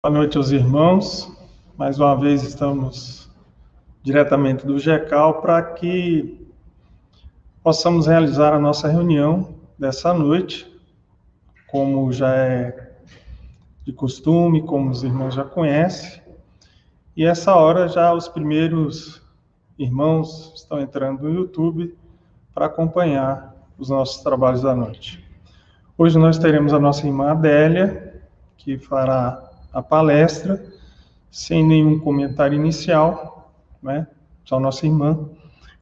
Boa noite aos irmãos. Mais uma vez estamos diretamente do GECAL para que possamos realizar a nossa reunião dessa noite, como já é de costume, como os irmãos já conhecem. E essa hora já os primeiros irmãos estão entrando no YouTube para acompanhar os nossos trabalhos da noite. Hoje nós teremos a nossa irmã Adélia, que fará a palestra, sem nenhum comentário inicial, né? Só nossa irmã,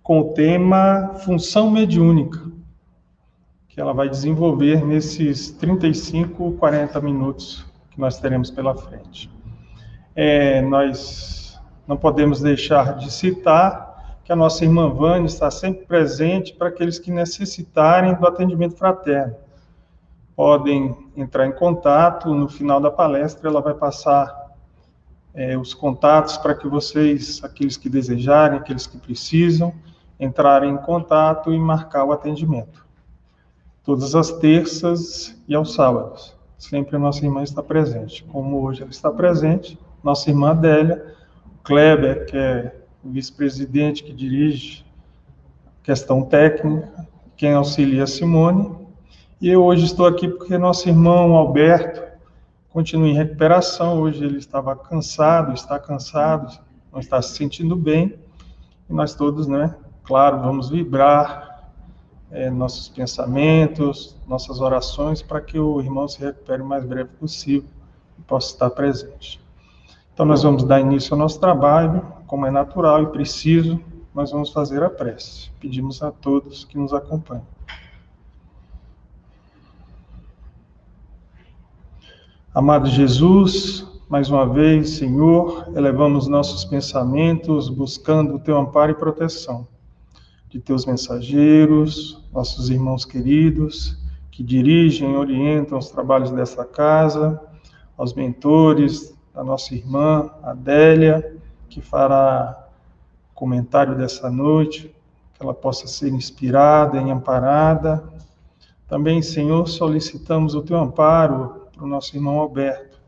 com o tema função mediúnica, que ela vai desenvolver nesses 35, 40 minutos que nós teremos pela frente. É, nós não podemos deixar de citar que a nossa irmã Vânia está sempre presente para aqueles que necessitarem do atendimento fraterno podem entrar em contato. No final da palestra, ela vai passar é, os contatos para que vocês, aqueles que desejarem, aqueles que precisam, entrarem em contato e marcar o atendimento. Todas as terças e aos sábados. Sempre a nossa irmã está presente. Como hoje ela está presente, nossa irmã Adélia, Kleber, que é o vice-presidente que dirige questão técnica, quem auxilia Simone, e eu hoje estou aqui porque nosso irmão Alberto continua em recuperação. Hoje ele estava cansado, está cansado, não está se sentindo bem. E nós todos, né, claro, vamos vibrar é, nossos pensamentos, nossas orações, para que o irmão se recupere o mais breve possível e possa estar presente. Então, nós vamos dar início ao nosso trabalho, como é natural e preciso, nós vamos fazer a prece. Pedimos a todos que nos acompanhem. Amado Jesus, mais uma vez, Senhor, elevamos nossos pensamentos buscando o teu amparo e proteção de teus mensageiros, nossos irmãos queridos, que dirigem e orientam os trabalhos dessa casa, aos mentores da nossa irmã Adélia, que fará comentário dessa noite, que ela possa ser inspirada e amparada. Também, Senhor, solicitamos o teu amparo para o nosso irmão Alberto,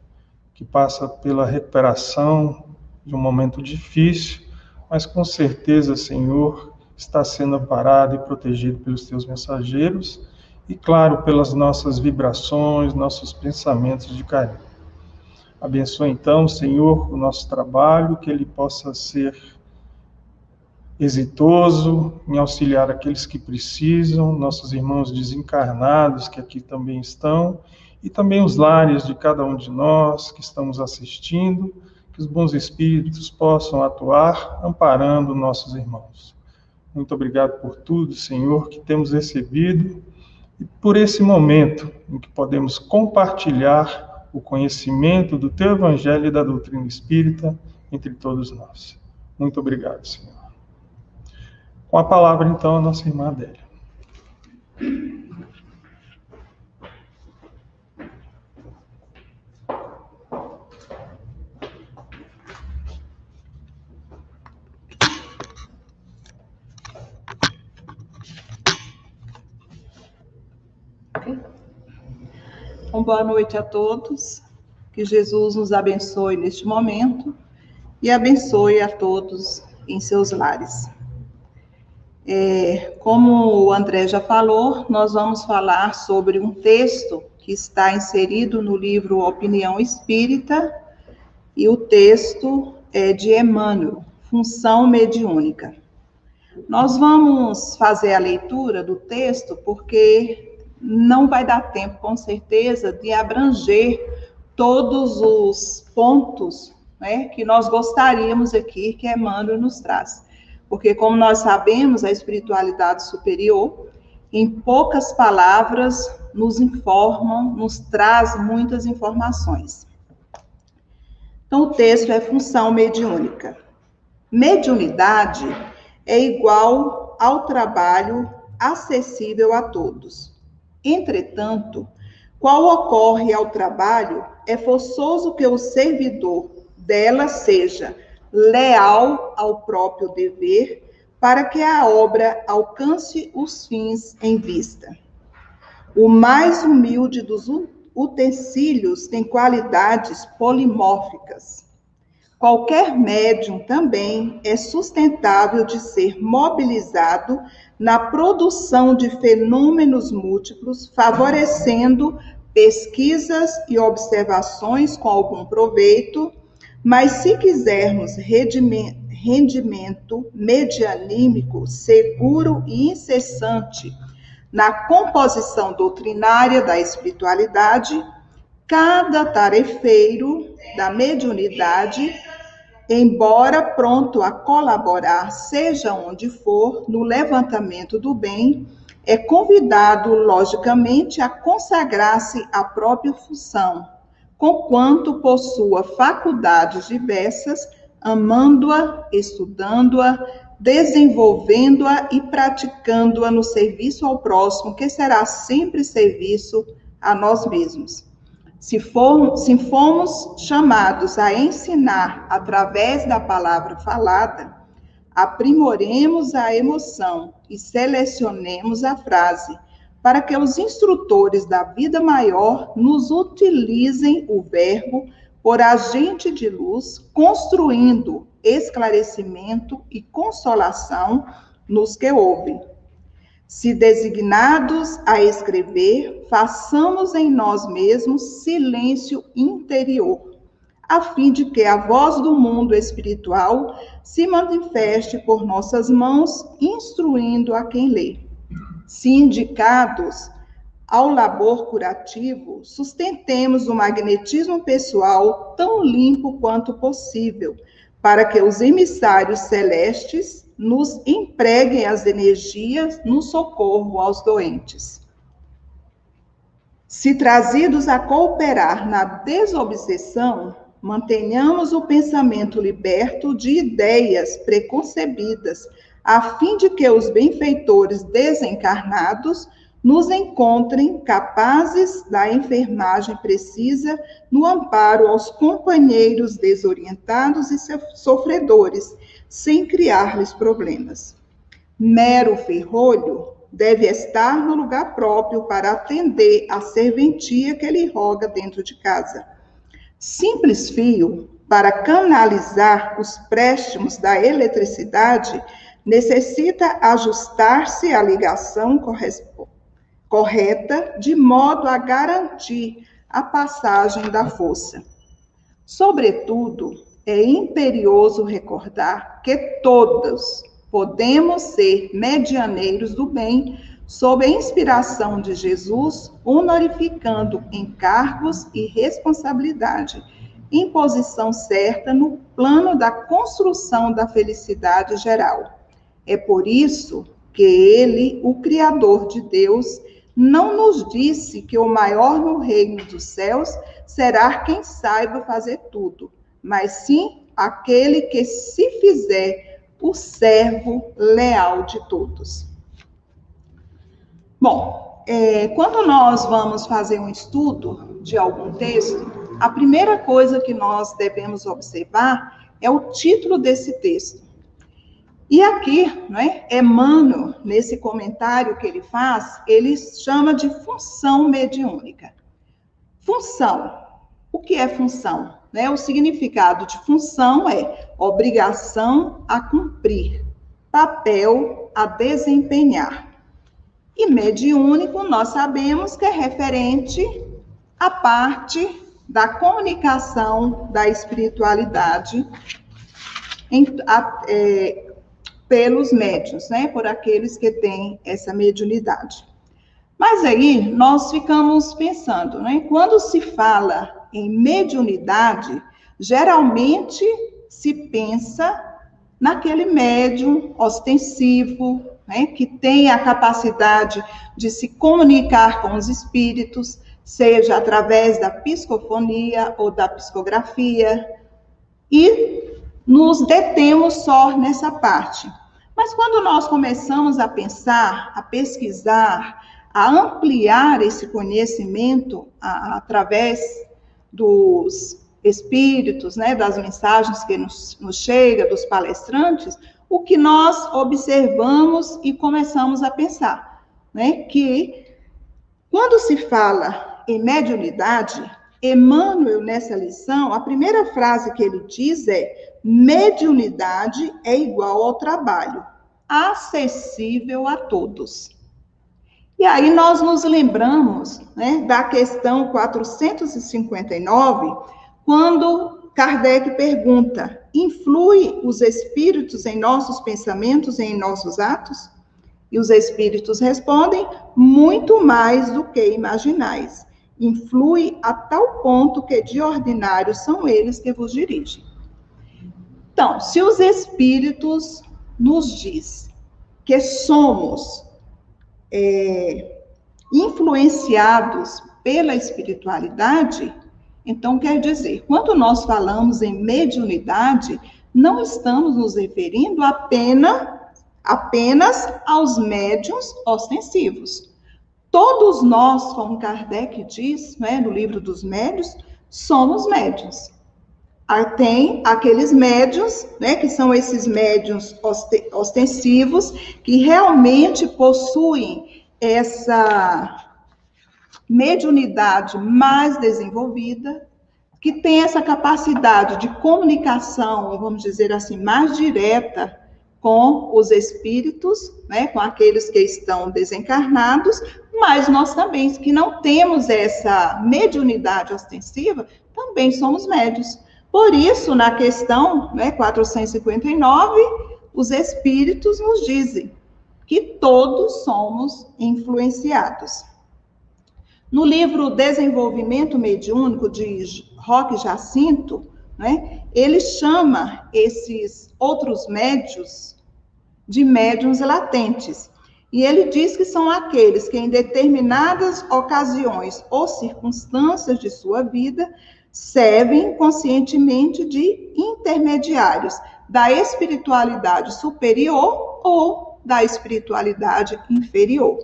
que passa pela recuperação de um momento difícil, mas com certeza, Senhor, está sendo amparado e protegido pelos teus mensageiros e, claro, pelas nossas vibrações, nossos pensamentos de carinho. Abençoa então, Senhor, o nosso trabalho, que ele possa ser exitoso em auxiliar aqueles que precisam, nossos irmãos desencarnados que aqui também estão, e também os lares de cada um de nós que estamos assistindo, que os bons espíritos possam atuar amparando nossos irmãos. Muito obrigado por tudo, Senhor, que temos recebido e por esse momento em que podemos compartilhar o conhecimento do teu evangelho e da doutrina espírita entre todos nós. Muito obrigado, Senhor. Com a palavra, então, a nossa irmã Adélia. Então, boa noite a todos. Que Jesus nos abençoe neste momento e abençoe a todos em seus lares. É, como o André já falou, nós vamos falar sobre um texto que está inserido no livro Opinião Espírita, e o texto é de Emmanuel, Função Mediúnica. Nós vamos fazer a leitura do texto porque não vai dar tempo, com certeza, de abranger todos os pontos né, que nós gostaríamos aqui que Emmanuel nos traz. Porque, como nós sabemos, a espiritualidade superior, em poucas palavras, nos informa, nos traz muitas informações. Então, o texto é função mediúnica. Mediunidade é igual ao trabalho acessível a todos. Entretanto, qual ocorre ao trabalho, é forçoso que o servidor dela seja leal ao próprio dever para que a obra alcance os fins em vista. O mais humilde dos utensílios têm qualidades polimórficas. Qualquer médium também é sustentável de ser mobilizado na produção de fenômenos múltiplos, favorecendo pesquisas e observações com algum proveito, mas se quisermos rendimento medianímico seguro e incessante na composição doutrinária da espiritualidade, cada tarefeiro da mediunidade, embora pronto a colaborar, seja onde for, no levantamento do bem, é convidado, logicamente, a consagrar-se à própria função, conquanto possua faculdades diversas, amando-a, estudando-a, desenvolvendo-a e praticando-a no serviço ao próximo, que será sempre serviço a nós mesmos. Se, for, se fomos chamados a ensinar através da palavra falada, aprimoremos a emoção e selecionemos a frase, para que os instrutores da vida maior nos utilizem o verbo por agente de luz, construindo esclarecimento e consolação nos que ouvem. Se designados a escrever, façamos em nós mesmos silêncio interior, a fim de que a voz do mundo espiritual se manifeste por nossas mãos, instruindo a quem lê. Se indicados ao labor curativo, sustentemos o magnetismo pessoal tão limpo quanto possível, para que os emissários celestes nos empreguem as energias no socorro aos doentes. Se trazidos a cooperar na desobsessão, mantenhamos o pensamento liberto de ideias preconcebidas, a fim de que os benfeitores desencarnados nos encontrem capazes da enfermagem precisa no amparo aos companheiros desorientados e sofredores, sem criar-lhes problemas. Mero ferrolho deve estar no lugar próprio para atender à serventia que lhe roga dentro de casa. Simples fio para canalizar os préstimos da eletricidade necessita ajustar-se à ligação correta, de modo a garantir a passagem da força. Sobretudo, é imperioso recordar que todos podemos ser medianeiros do bem sob a inspiração de Jesus, honorificando encargos e responsabilidade, em posição certa no plano da construção da felicidade geral. É por isso que ele, o Criador de Deus, não nos disse que o maior no reino dos céus será quem saiba fazer tudo, mas sim aquele que se fizer o servo leal de todos. Bom, é, quando nós vamos fazer um estudo de algum texto, a primeira coisa que nós devemos observar é o título desse texto. E aqui, né, Emmanuel, nesse comentário que ele faz, ele chama de função mediúnica. Função. O que é função? Né? O significado de função é obrigação a cumprir, papel a desempenhar. E mediúnico, nós sabemos que é referente à parte da comunicação da espiritualidade, em, a, é, pelos médios, né? Por aqueles que têm essa mediunidade. Mas aí nós ficamos pensando, né? Quando se fala em mediunidade, geralmente se pensa naquele médium ostensivo, né, que tem a capacidade de se comunicar com os espíritos, seja através da psicofonia ou da psicografia, e nos detemos só nessa parte. Mas quando nós começamos a pensar, a pesquisar, a ampliar esse conhecimento a, através dos espíritos, né, das mensagens que nos, nos chega, dos palestrantes, o que nós observamos e começamos a pensar, né, que quando se fala em mediunidade, Emmanuel, nessa lição, a primeira frase que ele diz é: mediunidade é igual ao trabalho, acessível a todos. E aí nós nos lembramos né, da questão 459, quando Kardec pergunta: influi os espíritos em nossos pensamentos e em nossos atos? E os espíritos respondem: muito mais do que imaginais. Influi a tal ponto que de ordinário são eles que vos dirigem. Então, se os espíritos nos diz que somos é, influenciados pela espiritualidade, então quer dizer, quando nós falamos em mediunidade, não estamos nos referindo apenas, apenas aos médiums ostensivos. Todos nós, como Kardec diz né, no livro dos médios, somos médios. Tem aqueles médios, né, que são esses médios ostensivos, que realmente possuem essa mediunidade mais desenvolvida, que tem essa capacidade de comunicação, vamos dizer assim, mais direta com os espíritos, né, com aqueles que estão desencarnados, mas nós também, que não temos essa mediunidade ostensiva, também somos médios. Por isso, na questão né, 459, os espíritos nos dizem que todos somos influenciados. No livro Desenvolvimento Mediúnico, de Roque Jacinto, né, ele chama esses outros médios de médiums latentes. E ele diz que são aqueles que, em determinadas ocasiões ou circunstâncias de sua vida, servem conscientemente de intermediários da espiritualidade superior ou da espiritualidade inferior.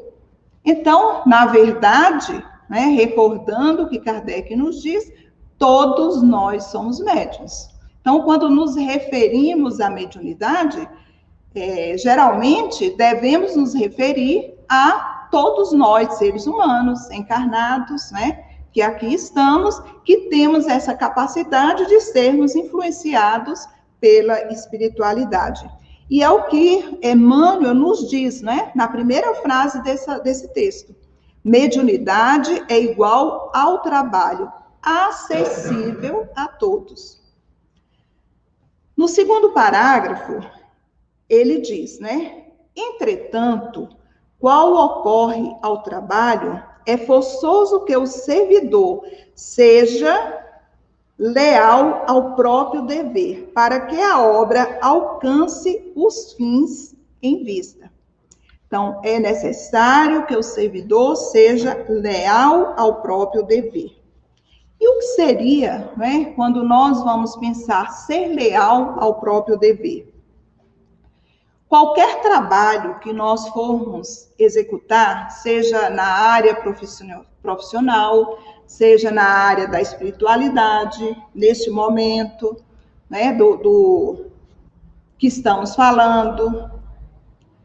Então, na verdade, né, recordando o que Kardec nos diz, todos nós somos médiuns. Então, quando nos referimos à mediunidade, é, geralmente devemos nos referir a todos nós, seres humanos, encarnados, né? Que aqui estamos, que temos essa capacidade de sermos influenciados pela espiritualidade. E é o que Emmanuel nos diz, né, na primeira frase dessa, desse texto. Mediunidade é igual ao trabalho, acessível a todos. No segundo parágrafo, ele diz, né? Entretanto, qual ocorre ao trabalho é forçoso que o servidor seja leal ao próprio dever, para que a obra alcance os fins em vista. Então, é necessário que o servidor seja leal ao próprio dever. E o que seria, né, quando nós vamos pensar ser leal ao próprio dever? Qualquer trabalho que nós formos executar, seja na área profissional, seja na área da espiritualidade, neste momento, né, do, do que estamos falando,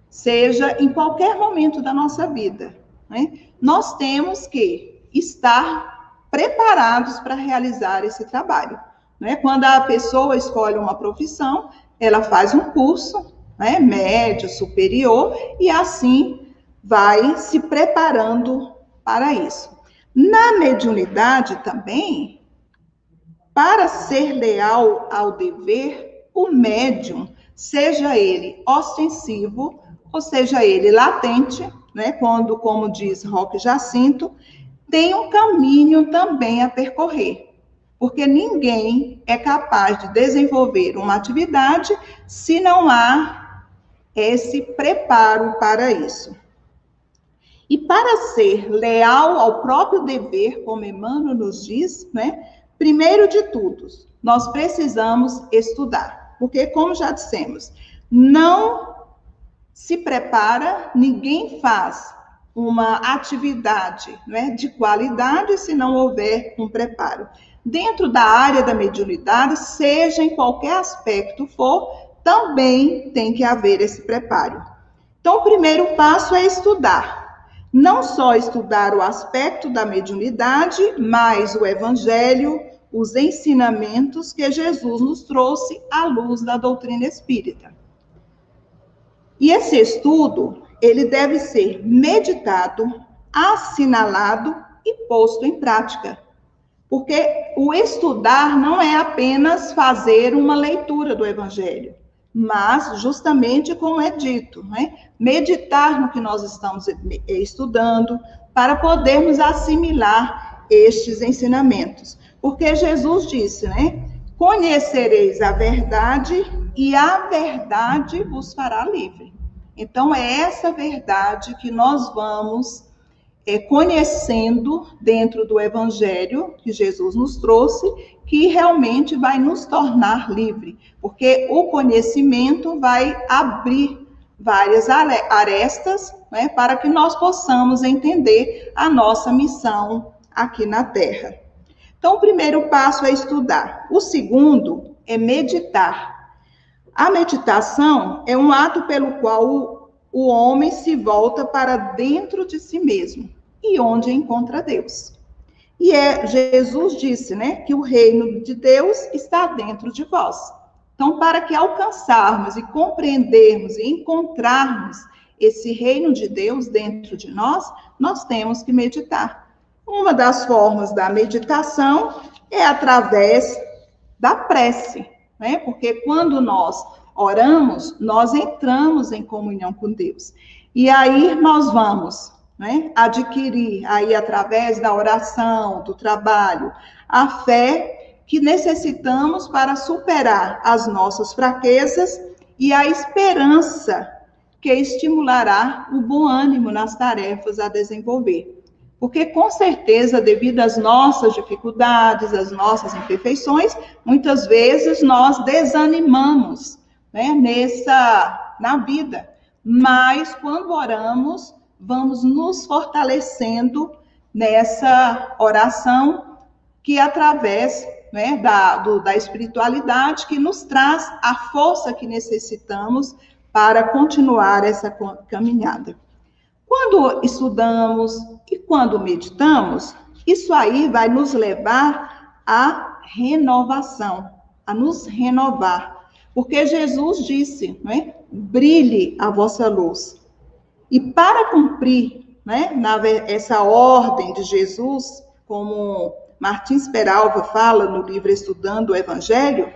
seja em qualquer momento da nossa vida, né, nós temos que estar preparados para realizar esse trabalho. Né? Quando a pessoa escolhe uma profissão, ela faz um curso né, médio, superior, e assim vai se preparando para isso. Na mediunidade também, para ser leal ao dever, o médium, seja ele ostensivo, ou seja ele latente, né, quando, como diz Roque Jacinto, tem um caminho também a percorrer. Porque ninguém é capaz de desenvolver uma atividade se não há esse preparo para isso. E para ser leal ao próprio dever, como Emmanuel nos diz, né? Primeiro de tudo, nós precisamos estudar, porque como já dissemos, não se prepara, ninguém faz uma atividade né, de qualidade se não houver um preparo. Dentro da área da mediunidade, seja em qualquer aspecto for, também tem que haver esse preparo. Então, o primeiro passo é estudar. não só estudar o aspecto da mediunidade, mas o evangelho, os ensinamentos que Jesus nos trouxe à luz da doutrina espírita. E esse estudo, ele deve ser meditado, assinalado e posto em prática. Porque o estudar não é apenas fazer uma leitura do evangelho, mas justamente como é dito, né? meditar no que nós estamos estudando para podermos assimilar estes ensinamentos. Porque Jesus disse, né? Conhecereis a verdade e a verdade vos fará livre. Então, é essa verdade que nós vamos é, conhecendo dentro do Evangelho que Jesus nos trouxe, que realmente vai nos tornar livre, porque o conhecimento vai abrir várias arestas né, para que nós possamos entender a nossa missão aqui na Terra. Então, o primeiro passo é estudar. O segundo é meditar. A meditação é um ato pelo qual o, o homem se volta para dentro de si mesmo e onde encontra Deus. E é Jesus disse, né, que o reino de Deus está dentro de vós. Então, para que alcançarmos e compreendermos e encontrarmos esse reino de Deus dentro de nós, nós temos que meditar. Uma das formas da meditação é através da prece, né? Porque quando nós oramos, nós entramos em comunhão com Deus. E aí nós vamos, né, adquirir aí através da oração, do trabalho, a fé que necessitamos para superar as nossas fraquezas e a esperança que estimulará o bom ânimo nas tarefas a desenvolver. Porque, com certeza, devido às nossas dificuldades, às nossas imperfeições, muitas vezes nós desanimamos né, nessa, na vida. Mas, quando oramos, vamos nos fortalecendo nessa oração que, através né, da, do, da espiritualidade, que nos traz a força que necessitamos para continuar essa caminhada. Quando estudamos e quando meditamos, isso aí vai nos levar à renovação, a nos renovar. Porque Jesus disse, não é? brilhe a vossa luz. E para cumprir né, na, essa ordem de Jesus, como Martins Peralva fala no livro Estudando o Evangelho,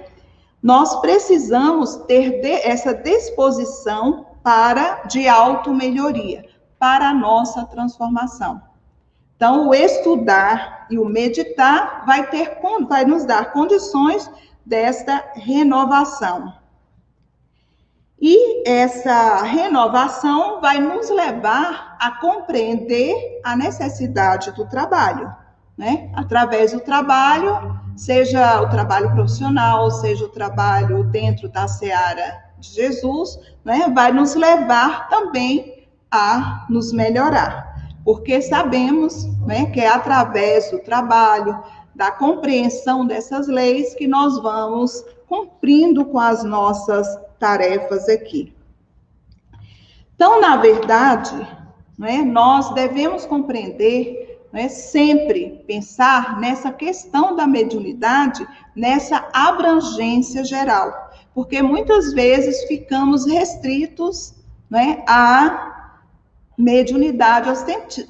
nós precisamos ter de, essa disposição para de auto-melhoria para a nossa transformação. Então, o estudar e o meditar vai, ter, vai nos dar condições desta renovação. E essa renovação vai nos levar a compreender a necessidade do trabalho, né? Através do trabalho, seja o trabalho profissional, seja o trabalho dentro da seara de Jesus, né? Vai nos levar também a nos melhorar, porque sabemos né, que é através do trabalho, da compreensão dessas leis que nós vamos cumprindo com as nossas tarefas aqui. Então, na verdade, né, nós devemos compreender, né, sempre pensar nessa questão da mediunidade, nessa abrangência geral, porque muitas vezes ficamos restritos né, a mediunidade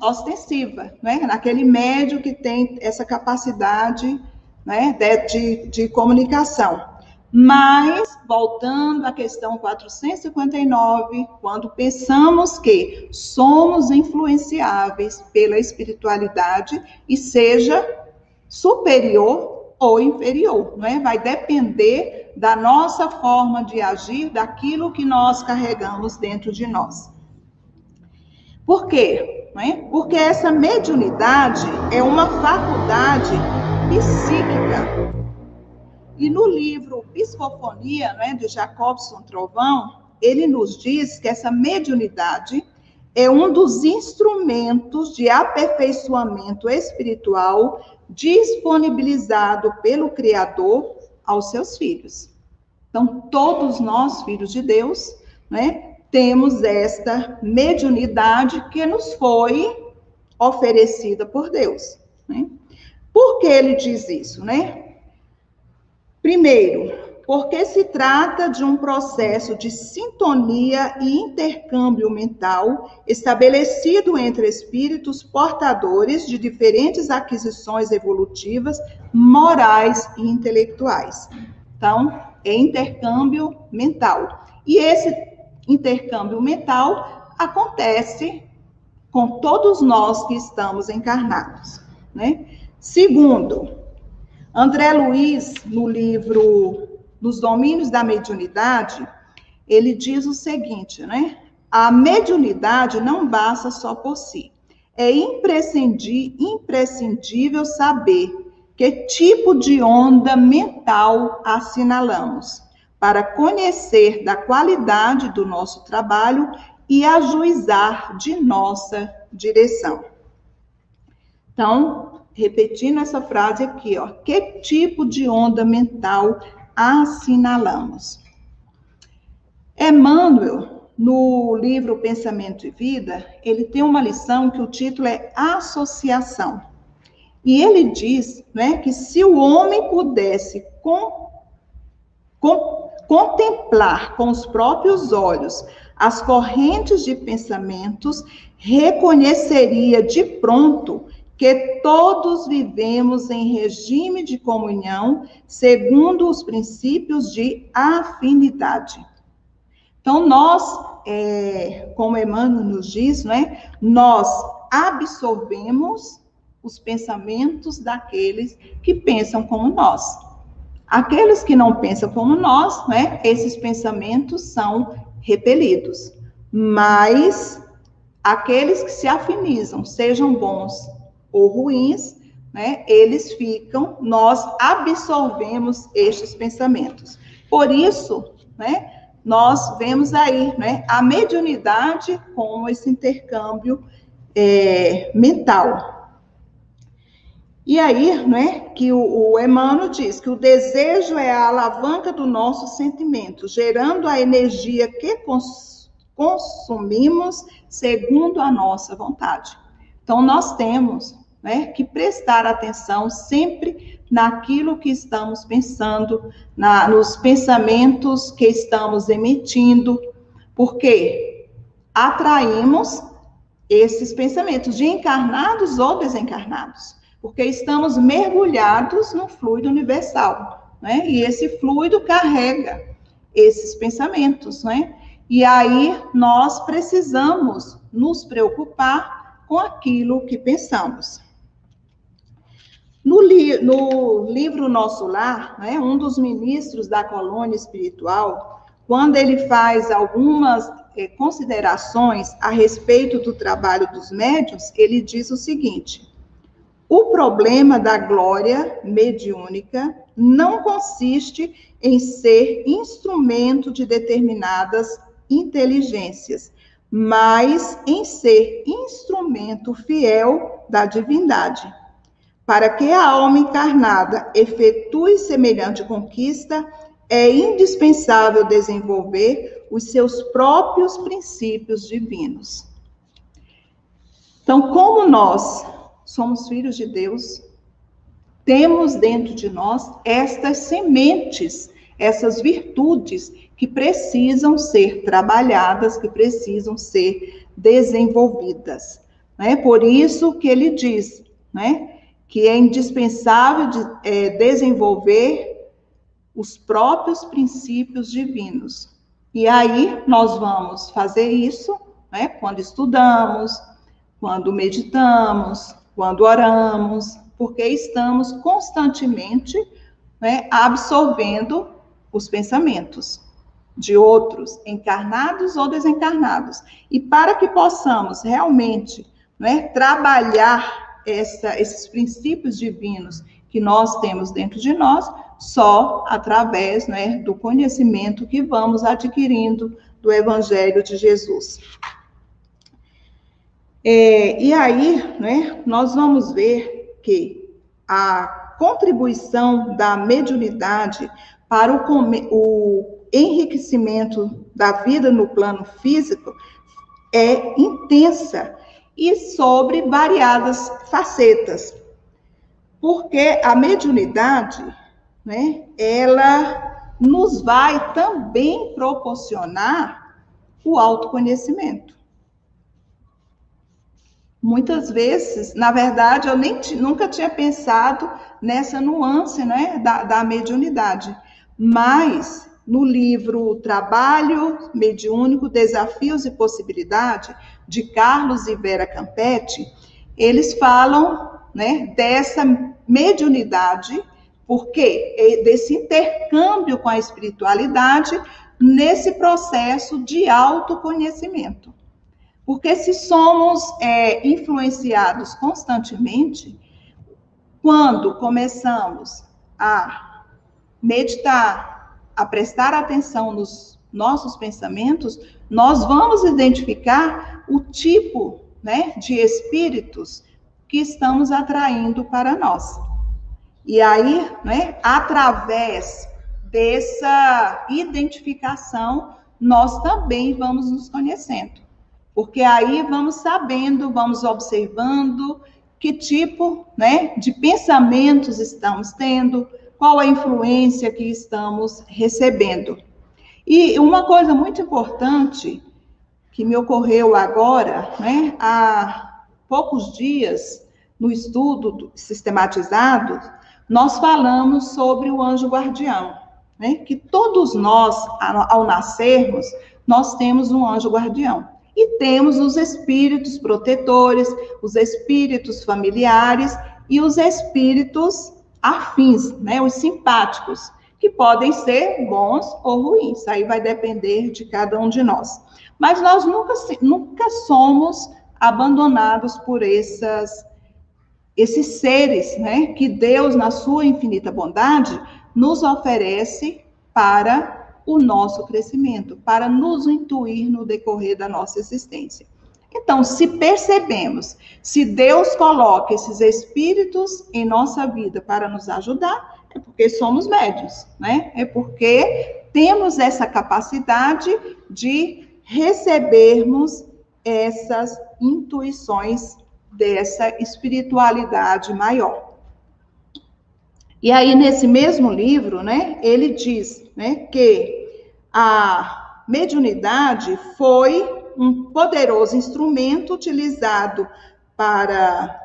ostensiva, né? naquele médio que tem essa capacidade né, de, de, de comunicação. Mas, voltando à questão 459, quando pensamos que somos influenciáveis pela espiritualidade e seja superior ou inferior, não é? Vai depender da nossa forma de agir, daquilo que nós carregamos dentro de nós. Por quê? É? Porque essa mediunidade é uma faculdade psíquica. E no livro Psicofonia, né, de Jacobson Trovão, ele nos diz que essa mediunidade é um dos instrumentos de aperfeiçoamento espiritual disponibilizado pelo Criador aos seus filhos. Então, todos nós, filhos de Deus, né, temos esta mediunidade que nos foi oferecida por Deus. Né? Por que ele diz isso, né? Primeiro, porque se trata de um processo de sintonia e intercâmbio mental estabelecido entre espíritos portadores de diferentes aquisições evolutivas, morais e intelectuais. Então, é intercâmbio mental. E esse intercâmbio mental acontece com todos nós que estamos encarnados, né? Segundo, André Luiz, no livro Nos Domínios da Mediunidade, ele diz o seguinte, né? A mediunidade não basta só por si. É imprescindível saber que tipo de onda mental assinalamos, para conhecer da qualidade do nosso trabalho e ajuizar de nossa direção. Então, repetindo essa frase aqui, ó, que tipo de onda mental assinalamos? Emmanuel, no livro Pensamento e Vida, ele tem uma lição que o título é Associação. E ele diz né, que se o homem pudesse com, com, contemplar com os próprios olhos as correntes de pensamentos, reconheceria de pronto que todos vivemos em regime de comunhão segundo os princípios de afinidade. Então, nós, é, como Emmanuel nos diz, né, nós absorvemos os pensamentos daqueles que pensam como nós. Aqueles que não pensam como nós, né, esses pensamentos são repelidos. Mas aqueles que se afinizam, sejam bons ou ruins, né, eles ficam, nós absorvemos estes pensamentos. Por isso, né, nós vemos aí né, a mediunidade como esse intercâmbio é, mental. E aí, né, que o, o Emmanuel diz que o desejo é a alavanca do nosso sentimento, gerando a energia que cons consumimos segundo a nossa vontade. Então, nós temos né, que prestar atenção sempre naquilo que estamos pensando, na, nos pensamentos que estamos emitindo, porque atraímos esses pensamentos de encarnados ou desencarnados porque estamos mergulhados no fluido universal, né? E esse fluido carrega esses pensamentos, né? E aí nós precisamos nos preocupar com aquilo que pensamos. No, li no livro Nosso Lar, né, um dos ministros da colônia espiritual, quando ele faz algumas eh, considerações a respeito do trabalho dos médios, ele diz o seguinte: o problema da glória mediúnica não consiste em ser instrumento de determinadas inteligências, mas em ser instrumento fiel da divindade. Para que a alma encarnada efetue semelhante conquista, é indispensável desenvolver os seus próprios princípios divinos. Então, como nós somos filhos de Deus, temos dentro de nós estas sementes, essas virtudes que precisam ser trabalhadas, que precisam ser desenvolvidas. Né? Por isso que ele diz né, que é indispensável de, é, desenvolver os próprios princípios divinos. E aí nós vamos fazer isso né, quando estudamos, quando meditamos, quando oramos, porque estamos constantemente né, absorvendo os pensamentos de outros, encarnados ou desencarnados. E para que possamos realmente né, trabalhar essa, esses princípios divinos que nós temos dentro de nós, só através né, do conhecimento que vamos adquirindo do Evangelho de Jesus. É, e aí, né, nós vamos ver que a contribuição da mediunidade para o, o enriquecimento da vida no plano físico é intensa e sobre variadas facetas. Porque a mediunidade, né, ela nos vai também proporcionar o autoconhecimento. Muitas vezes, na verdade, eu nem nunca tinha pensado nessa nuance né, da, da mediunidade, mas no livro Trabalho Mediúnico, Desafios e Possibilidade, de Carlos e Vera Campetti, eles falam né, dessa mediunidade, porque desse intercâmbio com a espiritualidade nesse processo de autoconhecimento. Porque se somos é, influenciados constantemente, quando começamos a meditar, a prestar atenção nos nossos pensamentos, nós vamos identificar o tipo né, de espíritos que estamos atraindo para nós. E aí, né, através dessa identificação, nós também vamos nos conhecendo. Porque aí vamos sabendo, vamos observando que tipo né, de pensamentos estamos tendo, qual a influência que estamos recebendo. E uma coisa muito importante que me ocorreu agora, né, há poucos dias, no estudo sistematizado, nós falamos sobre o anjo guardião, né, que todos nós, ao nascermos, nós temos um anjo guardião. E temos os espíritos protetores, os espíritos familiares e os espíritos afins, né, os simpáticos, que podem ser bons ou ruins, aí vai depender de cada um de nós. Mas nós nunca, nunca somos abandonados por essas, esses seres, né, que Deus, na sua infinita bondade, nos oferece para o nosso crescimento, para nos intuir no decorrer da nossa existência. Então, se percebemos, se Deus coloca esses espíritos em nossa vida para nos ajudar, é porque somos médios, né? É porque temos essa capacidade de recebermos essas intuições dessa espiritualidade maior. E aí, nesse mesmo livro, né, ele diz né, que a mediunidade foi um poderoso instrumento utilizado para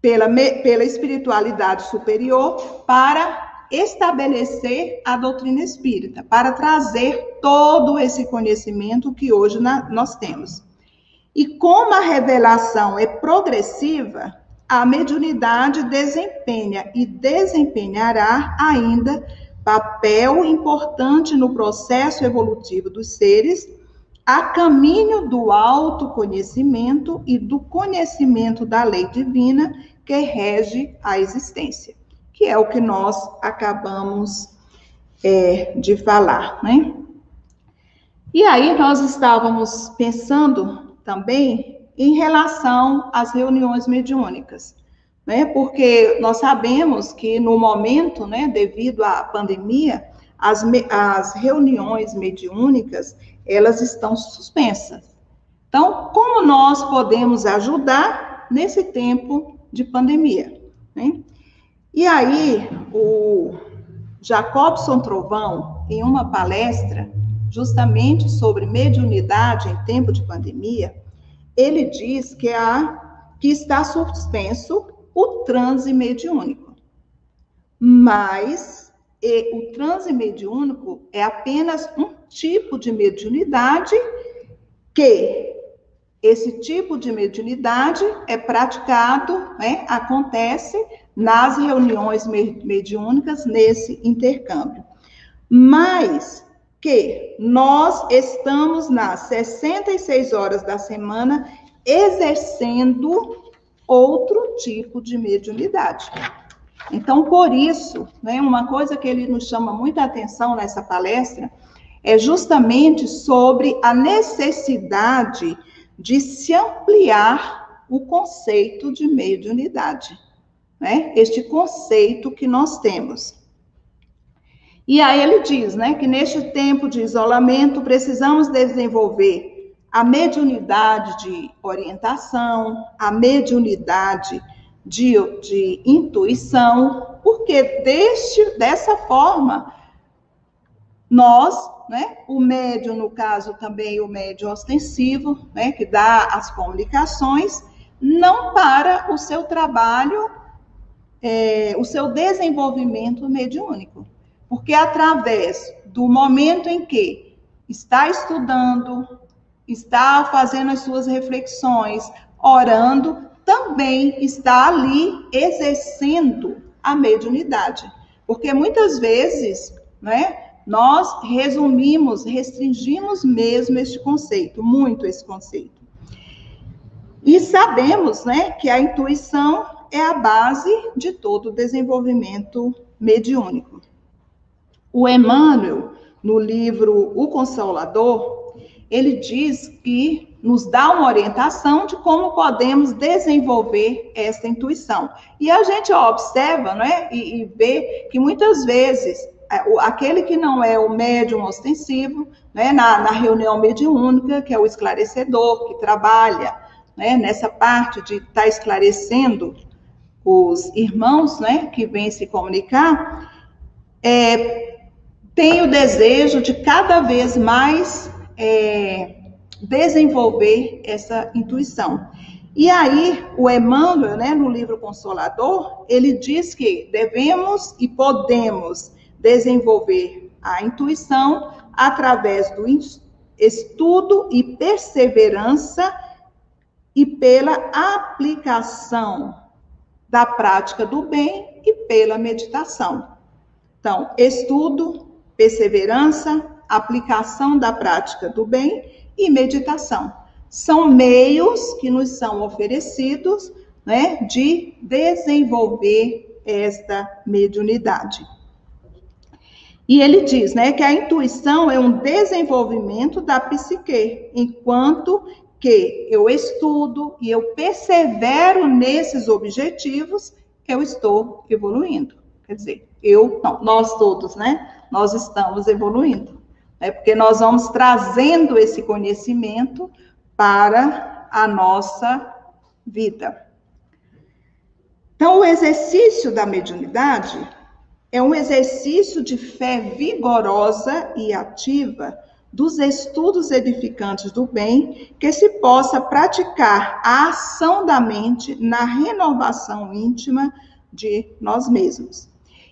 pela, pela espiritualidade superior para estabelecer a doutrina espírita, para trazer todo esse conhecimento que hoje na, nós temos. E como a revelação é progressiva, a mediunidade desempenha e desempenhará ainda papel importante no processo evolutivo dos seres a caminho do autoconhecimento e do conhecimento da lei divina que rege a existência, que é o que nós acabamos é, de falar, né? E aí nós estávamos pensando também em relação às reuniões mediúnicas, né? Porque nós sabemos que no momento, né, devido à pandemia, as, as reuniões mediúnicas elas estão suspensas. Então, como nós podemos ajudar nesse tempo de pandemia? Né? E aí, o Jacobson Trovão, em uma palestra justamente sobre mediunidade em tempo de pandemia, ele diz que, há, que está suspenso o transe mediúnico. Mas e, o transe mediúnico é apenas um tipo de mediunidade que esse tipo de mediunidade é praticado, né, acontece nas reuniões mediúnicas, nesse intercâmbio. Mas que nós estamos nas 66 horas da semana exercendo outro tipo de mediunidade. Então, por isso, né, uma coisa que ele nos chama muita atenção nessa palestra é justamente sobre a necessidade de se ampliar o conceito de mediunidade, né? Este conceito que nós temos. E aí ele diz, né, que neste tempo de isolamento precisamos desenvolver a mediunidade de orientação, a mediunidade de, de intuição, porque deste, dessa forma nós, né, o médium, no caso também o médium ostensivo, né, que dá as comunicações, não para o seu trabalho, é, o seu desenvolvimento mediúnico. Porque através do momento em que está estudando, está fazendo as suas reflexões, orando, também está ali exercendo a mediunidade. Porque muitas vezes, né, nós resumimos, restringimos mesmo este conceito, muito esse conceito. E sabemos, né, que a intuição é a base de todo o desenvolvimento mediúnico. O Emmanuel, no livro O Consolador, ele diz que nos dá uma orientação de como podemos desenvolver essa intuição. E a gente observa, né, e, e vê que muitas vezes é, aquele que não é o médium ostensivo, né, na, na reunião mediúnica, que é o esclarecedor, que trabalha né, nessa parte de estar tá esclarecendo os irmãos né, que vêm se comunicar, é, tem o desejo de cada vez mais é, desenvolver essa intuição. E aí, o Emmanuel, né, no livro Consolador, ele diz que devemos e podemos desenvolver a intuição através do estudo e perseverança e pela aplicação da prática do bem e pela meditação. Então, estudo, perseverança, aplicação da prática do bem e meditação. São meios que nos são oferecidos né, de desenvolver esta mediunidade. E ele diz, né, que a intuição é um desenvolvimento da psique, enquanto que eu estudo e eu persevero nesses objetivos, eu estou evoluindo. Quer dizer, eu, não, nós todos, né? Nós estamos evoluindo. Né, porque nós vamos trazendo esse conhecimento para a nossa vida. Então, o exercício da mediunidade é um exercício de fé vigorosa e ativa dos estudos edificantes do bem, que se possa praticar a ação da mente na renovação íntima de nós mesmos.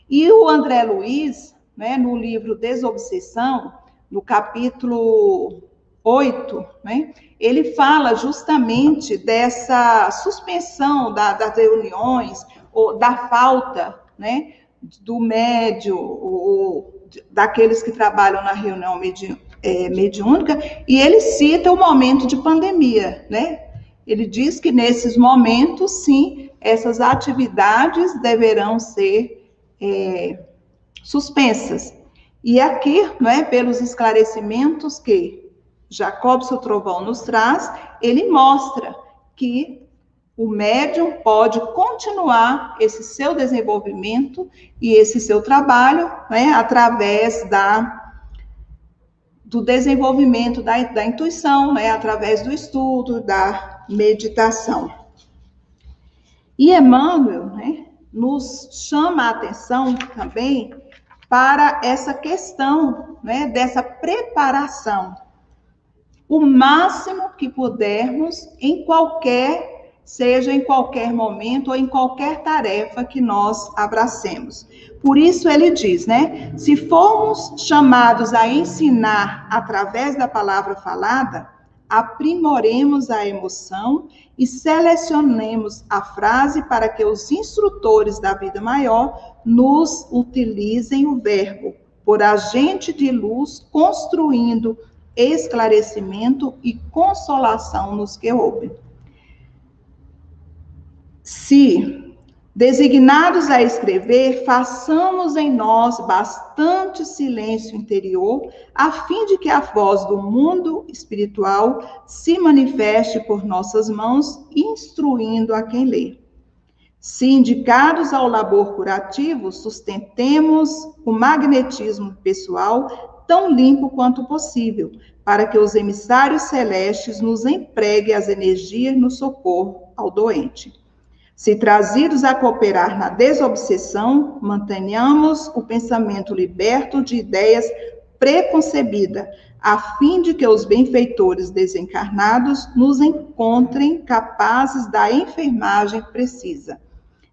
E o André Luiz, né, no livro Desobsessão, no capítulo 8, né, ele fala justamente dessa suspensão da, das reuniões, ou da falta, né, do médio, ou, daqueles que trabalham na reunião medi, é, mediúnica, e ele cita o momento de pandemia, né? Ele diz que nesses momentos, sim, essas atividades deverão ser é, suspensas. E aqui, é, pelos esclarecimentos que Jacobson Trovão nos traz, ele mostra que o médium pode continuar esse seu desenvolvimento e esse seu trabalho né, através da, do desenvolvimento da, da intuição, né, através do estudo, da meditação. E Emmanuel né, nos chama a atenção também para essa questão né, dessa preparação. O máximo que pudermos em qualquer seja em qualquer momento ou em qualquer tarefa que nós abracemos. Por isso ele diz, né? Se formos chamados a ensinar através da palavra falada, aprimoremos a emoção e selecionemos a frase para que os instrutores da vida maior nos utilizem o verbo por agente de luz, construindo esclarecimento e consolação nos que ouvem se designados a escrever, façamos em nós bastante silêncio interior, a fim de que a voz do mundo espiritual se manifeste por nossas mãos, instruindo a quem lê. Se indicados ao labor curativo, sustentemos o magnetismo pessoal tão limpo quanto possível, para que os emissários celestes nos empreguem as energias no socorro ao doente. Se trazidos a cooperar na desobsessão, mantenhamos o pensamento liberto de ideias preconcebidas, a fim de que os benfeitores desencarnados nos encontrem capazes da enfermagem precisa.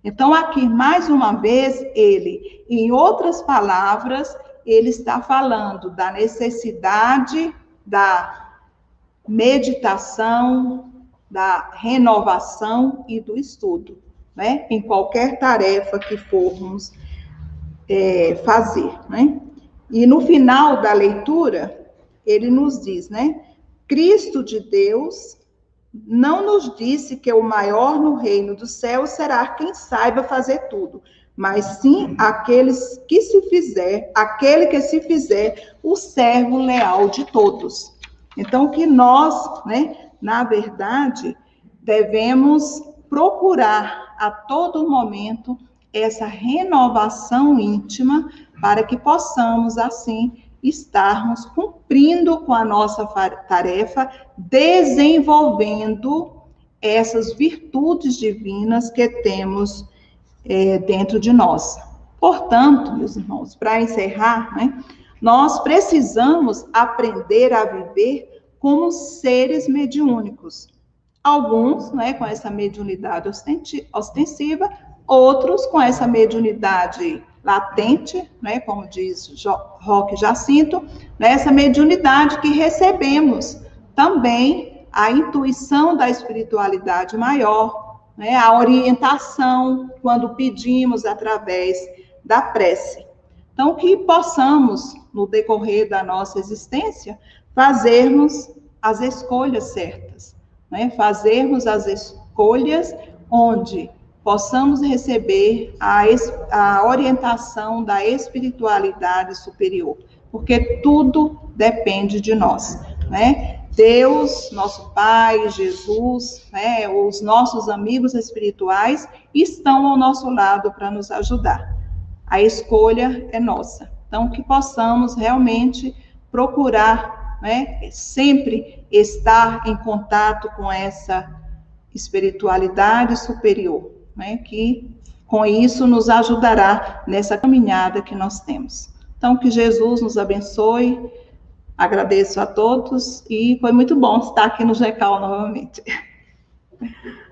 Então, aqui, mais uma vez, ele, em outras palavras, ele está falando da necessidade da meditação, da renovação e do estudo, né? Em qualquer tarefa que formos é, fazer, né? E no final da leitura, ele nos diz, né? Cristo de Deus não nos disse que o maior no reino do céu será quem saiba fazer tudo, mas sim aqueles que se fizer, aquele que se fizer o servo leal de todos. Então que nós, né, na verdade, devemos procurar a todo momento essa renovação íntima para que possamos assim estarmos cumprindo com a nossa tarefa, desenvolvendo essas virtudes divinas que temos é, dentro de nós. Portanto, meus irmãos, para encerrar, né, nós precisamos aprender a viver como seres mediúnicos. Alguns né, com essa mediunidade ostensiva, outros com essa mediunidade latente, né, como diz Roque Jacinto, né, essa mediunidade que recebemos também a intuição da espiritualidade maior, né, a orientação quando pedimos através da prece. Então, que possamos, no decorrer da nossa existência, fazermos as escolhas certas, né, fazermos as escolhas onde possamos receber a, a orientação da espiritualidade superior, porque tudo depende de nós, né? Deus, nosso Pai, Jesus, né, os nossos amigos espirituais estão ao nosso lado para nos ajudar. A escolha é nossa. Então, que possamos realmente procurar, né, sempre estar em contato com essa espiritualidade superior, né, que com isso nos ajudará nessa caminhada que nós temos. Então, que Jesus nos abençoe. Agradeço a todos e foi muito bom estar aqui no GECAL novamente.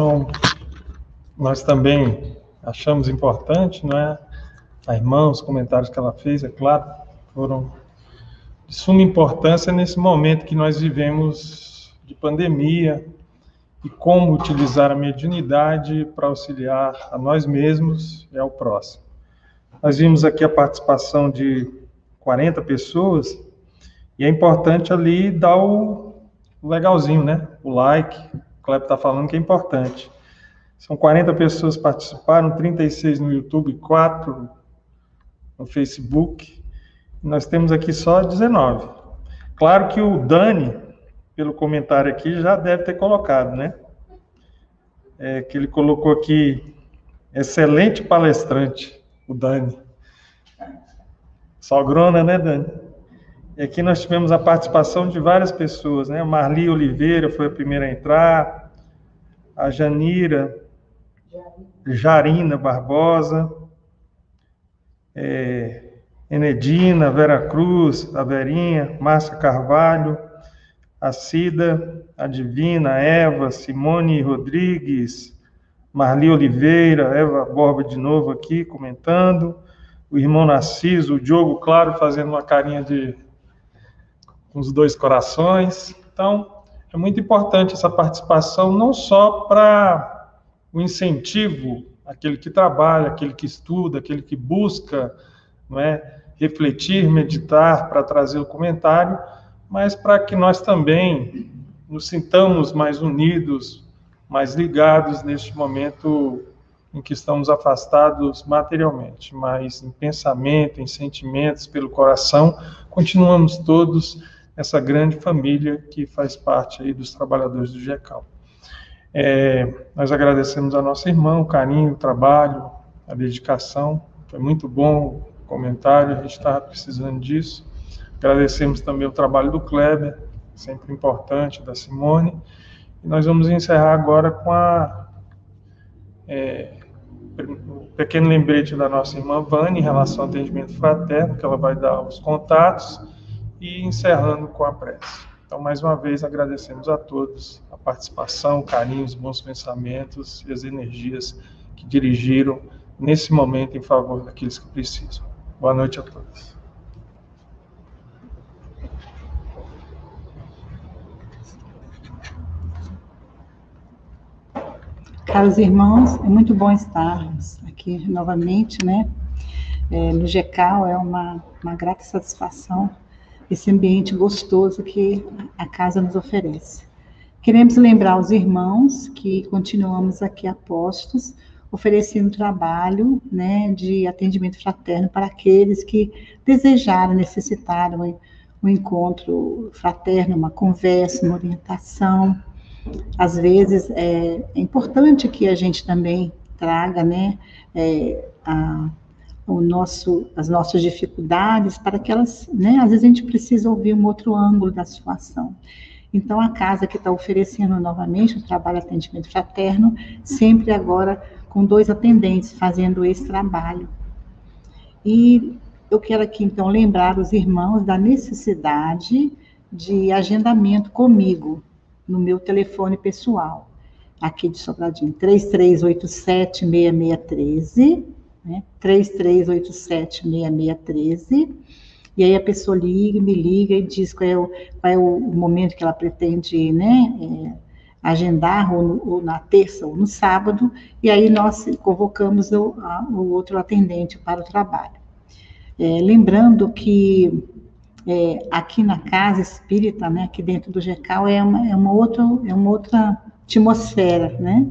Então, nós também achamos importante, não é? A irmã, os comentários que ela fez, é claro, foram de suma importância nesse momento que nós vivemos de pandemia e como utilizar a mediunidade para auxiliar a nós mesmos e ao próximo. Nós vimos aqui a participação de 40 pessoas e é importante ali dar o legalzinho, né? O like. O Kleber está falando que é importante. São 40 pessoas participaram, 36 no YouTube, 4 no Facebook. Nós temos aqui só 19. Claro que o Dani, pelo comentário aqui, já deve ter colocado, né? É, que ele colocou aqui, excelente palestrante, o Dani. Sogrona, né, Dani? E aqui nós tivemos a participação de várias pessoas, né? Marli Oliveira foi a primeira a entrar, a Janira, Jarina Barbosa, é, Enedina, Vera Cruz, a Verinha, Márcia Carvalho, a Cida, a Divina, Eva, Simone Rodrigues, Marli Oliveira, Eva Borba de novo aqui comentando, o irmão Narciso, o Diogo Claro fazendo uma carinha de com os dois corações. Então, é muito importante essa participação, não só para o incentivo àquele que trabalha, aquele que estuda, aquele que busca não é, refletir, meditar para trazer o comentário, mas para que nós também nos sintamos mais unidos, mais ligados neste momento em que estamos afastados materialmente, mas em pensamento, em sentimentos, pelo coração, continuamos todos essa grande família que faz parte aí dos trabalhadores do GECAL. É, nós agradecemos a nossa irmã, o carinho, o trabalho, a dedicação. Foi muito bom o comentário, a gente estava precisando disso. Agradecemos também o trabalho do Kleber, sempre importante, da Simone. E nós vamos encerrar agora com a é, um pequeno lembrete da nossa irmã Vânia em relação ao atendimento fraterno, que ela vai dar os contatos, e encerrando com a prece. Então, mais uma vez, agradecemos a todos a participação, o carinho, os bons pensamentos e as energias que dirigiram nesse momento em favor daqueles que precisam. Boa noite a todos. Caros irmãos, é muito bom estarmos aqui novamente, né? É, no GECAL é uma, uma grata satisfação esse ambiente gostoso que a casa nos oferece. Queremos lembrar os irmãos que continuamos aqui a postos, oferecendo trabalho né, de atendimento fraterno para aqueles que desejaram, necessitaram um encontro fraterno, uma conversa, uma orientação. Às vezes é, é importante que a gente também traga né, é, a, o nosso, as nossas dificuldades, para que elas, né, às vezes a gente precisa ouvir um outro ângulo da situação. Então, a casa que está oferecendo novamente o trabalho atendimento fraterno, sempre agora com dois atendentes fazendo esse trabalho. E eu quero aqui, então, lembrar os irmãos da necessidade de agendamento comigo no meu telefone pessoal, aqui de Sobradinho, 3387-6613 né? 33876613. E aí a pessoa liga, me liga e diz qual é o, qual é o momento que ela pretende, né? É, agendar, ou, ou, na terça ou no sábado, e aí nós convocamos o, a, o outro atendente para o trabalho. É, lembrando que é, aqui na casa espírita, né, aqui dentro do GECAL, é uma, é uma, outra, é uma outra atmosfera, né?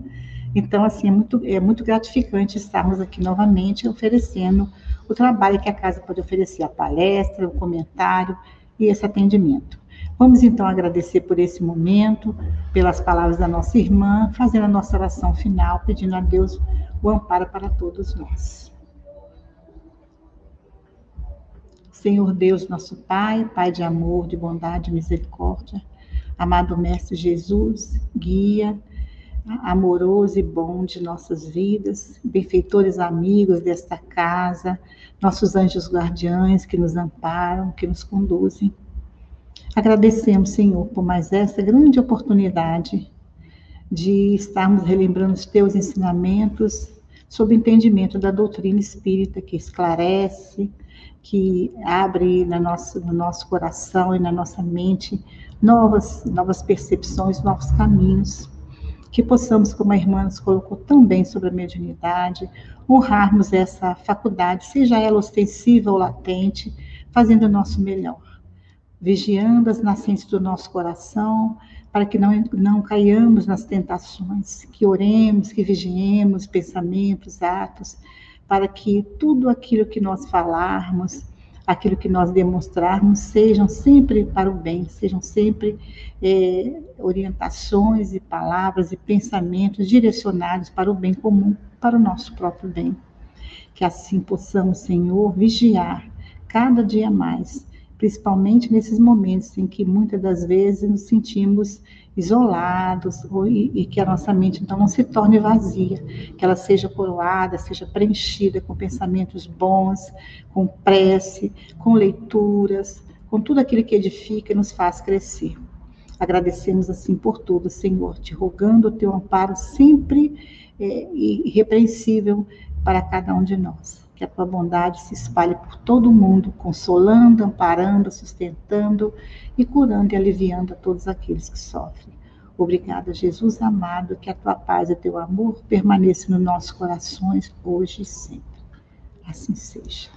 Então, assim, é muito, é muito gratificante estarmos aqui novamente oferecendo o trabalho que a casa pode oferecer, a palestra, o comentário e esse atendimento. Vamos então agradecer por esse momento, pelas palavras da nossa irmã, fazendo a nossa oração final, pedindo a Deus o amparo para todos nós. Senhor Deus, nosso Pai, Pai de amor, de bondade e misericórdia, amado Mestre Jesus, guia, amoroso e bom de nossas vidas, benfeitores amigos desta casa, nossos anjos guardiães que nos amparam, que nos conduzem. Agradecemos, Senhor, por mais essa grande oportunidade de estarmos relembrando os teus ensinamentos sob entendimento da doutrina espírita que esclarece, que abre na nossa, no nosso coração e na nossa mente novas, novas percepções, novos caminhos que possamos, como a irmã nos colocou tão bem sobre a mediunidade, honrarmos essa faculdade, seja ela ostensiva ou latente, fazendo o nosso melhor, vigiando as nascentes do nosso coração, para que não, não caiamos nas tentações, que oremos, que vigiemos pensamentos, atos, para que tudo aquilo que nós falarmos, aquilo que nós demonstrarmos sejam sempre para o bem, sejam sempre é, orientações e palavras e pensamentos direcionados para o bem comum, para o nosso próprio bem. Que assim possamos, Senhor, vigiar cada dia mais, principalmente nesses momentos em que muitas das vezes nos sentimos isolados ou, e, e, que a nossa mente então não se torne vazia, que ela seja coroada, seja preenchida com pensamentos bons, com prece, com leituras, com tudo aquilo que edifica e nos faz crescer. Agradecemos assim por tudo, Senhor, te rogando o teu amparo sempre é, irrepreensível para cada um de nós. Que a tua bondade se espalhe por todo o mundo, consolando, amparando, sustentando e curando e aliviando a todos aqueles que sofrem. Obrigada, Jesus amado, que a tua paz e teu amor permaneçam nos nossos corações hoje e sempre. Assim seja.